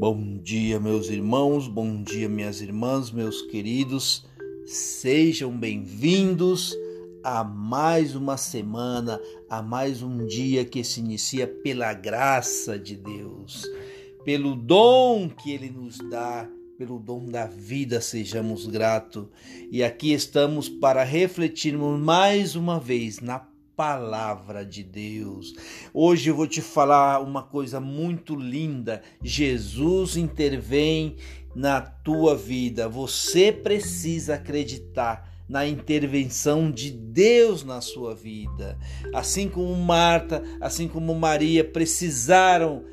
Bom dia, meus irmãos, bom dia, minhas irmãs, meus queridos. Sejam bem-vindos a mais uma semana, a mais um dia que se inicia pela graça de Deus, pelo dom que Ele nos dá, pelo dom da vida, sejamos gratos. E aqui estamos para refletirmos mais uma vez na palavra de Deus. Hoje eu vou te falar uma coisa muito linda. Jesus intervém na tua vida. Você precisa acreditar na intervenção de Deus na sua vida. Assim como Marta, assim como Maria precisaram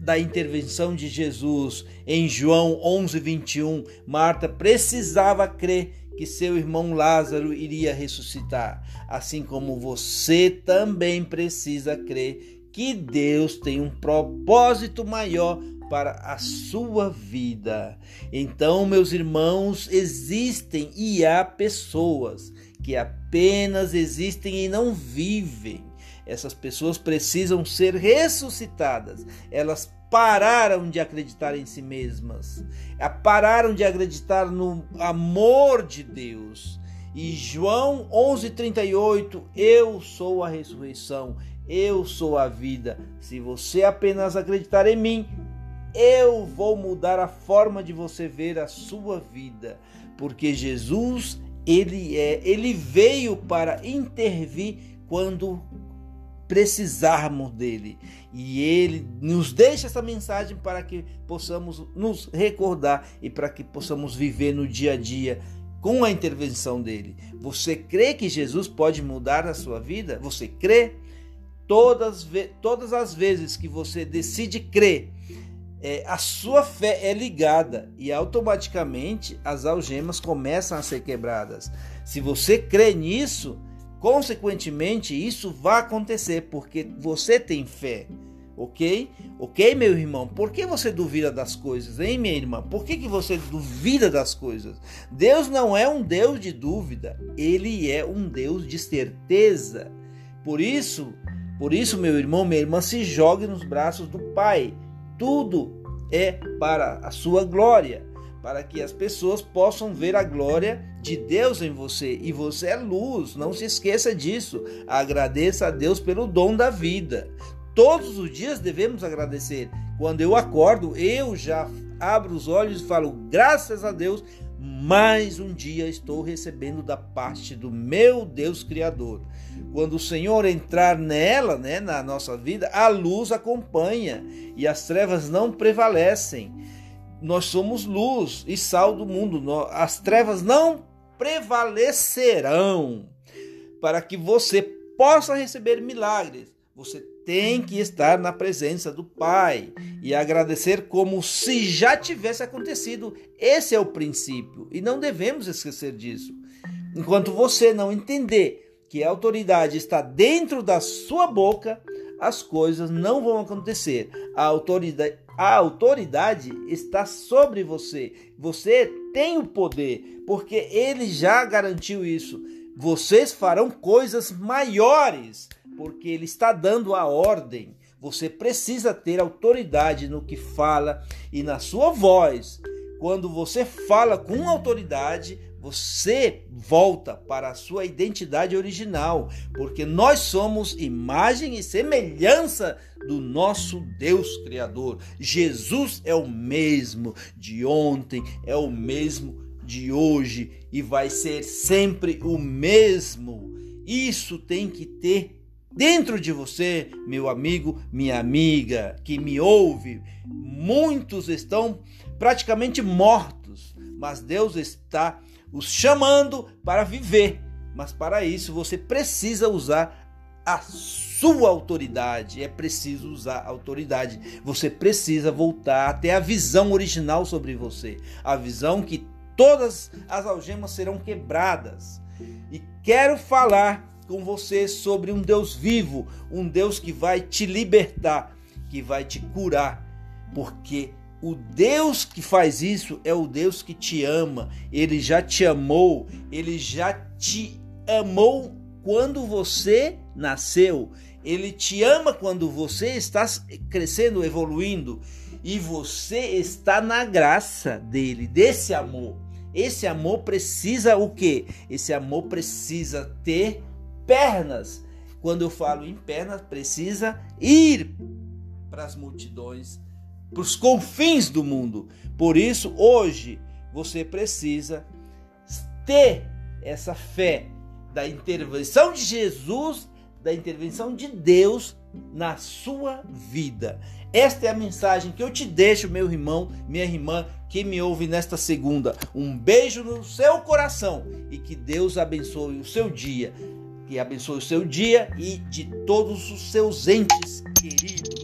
da intervenção de Jesus em João 11, 21, Marta precisava crer que seu irmão Lázaro iria ressuscitar, assim como você também precisa crer que Deus tem um propósito maior para a sua vida. Então, meus irmãos, existem e há pessoas que apenas existem e não vivem. Essas pessoas precisam ser ressuscitadas. Elas pararam de acreditar em si mesmas, pararam de acreditar no amor de Deus. E João 11:38, eu sou a ressurreição, eu sou a vida. Se você apenas acreditar em mim, eu vou mudar a forma de você ver a sua vida, porque Jesus, ele é, ele veio para intervir quando precisarmos dele. E ele nos deixa essa mensagem para que possamos nos recordar e para que possamos viver no dia a dia com a intervenção dele. Você crê que Jesus pode mudar a sua vida? Você crê? Todas, todas as vezes que você decide crer, é, a sua fé é ligada e automaticamente as algemas começam a ser quebradas. Se você crê nisso, Consequentemente, isso vai acontecer porque você tem fé. Ok? Ok, meu irmão? Por que você duvida das coisas, hein, minha irmã? Por que, que você duvida das coisas? Deus não é um Deus de dúvida, ele é um Deus de certeza. Por isso, por isso, meu irmão, minha irmã, se jogue nos braços do Pai. Tudo é para a sua glória para que as pessoas possam ver a glória de Deus em você. E você é luz, não se esqueça disso. Agradeça a Deus pelo dom da vida. Todos os dias devemos agradecer. Quando eu acordo, eu já abro os olhos e falo: graças a Deus, mais um dia estou recebendo da parte do meu Deus Criador. Quando o Senhor entrar nela, né, na nossa vida, a luz acompanha e as trevas não prevalecem nós somos luz e sal do mundo. As trevas não prevalecerão. Para que você possa receber milagres, você tem que estar na presença do Pai e agradecer como se já tivesse acontecido. Esse é o princípio e não devemos esquecer disso. Enquanto você não entender que a autoridade está dentro da sua boca, as coisas não vão acontecer. A autoridade, a autoridade está sobre você. Você tem o poder, porque ele já garantiu isso. Vocês farão coisas maiores, porque ele está dando a ordem. Você precisa ter autoridade no que fala e na sua voz. Quando você fala com autoridade, você volta para a sua identidade original, porque nós somos imagem e semelhança do nosso Deus Criador. Jesus é o mesmo de ontem, é o mesmo de hoje e vai ser sempre o mesmo. Isso tem que ter dentro de você, meu amigo, minha amiga, que me ouve. Muitos estão praticamente mortos, mas Deus está os chamando para viver. Mas para isso você precisa usar a sua autoridade. É preciso usar a autoridade. Você precisa voltar até a visão original sobre você, a visão que todas as algemas serão quebradas. E quero falar com você sobre um Deus vivo, um Deus que vai te libertar, que vai te curar, porque o Deus que faz isso é o Deus que te ama. Ele já te amou, ele já te amou quando você nasceu. Ele te ama quando você está crescendo, evoluindo. e você está na graça dele, desse amor. Esse amor precisa o quê? Esse amor precisa ter pernas. Quando eu falo em pernas, precisa ir para as multidões, para os confins do mundo. Por isso, hoje, você precisa ter essa fé da intervenção de Jesus, da intervenção de Deus na sua vida. Esta é a mensagem que eu te deixo, meu irmão, minha irmã, que me ouve nesta segunda. Um beijo no seu coração e que Deus abençoe o seu dia. Que abençoe o seu dia e de todos os seus entes queridos.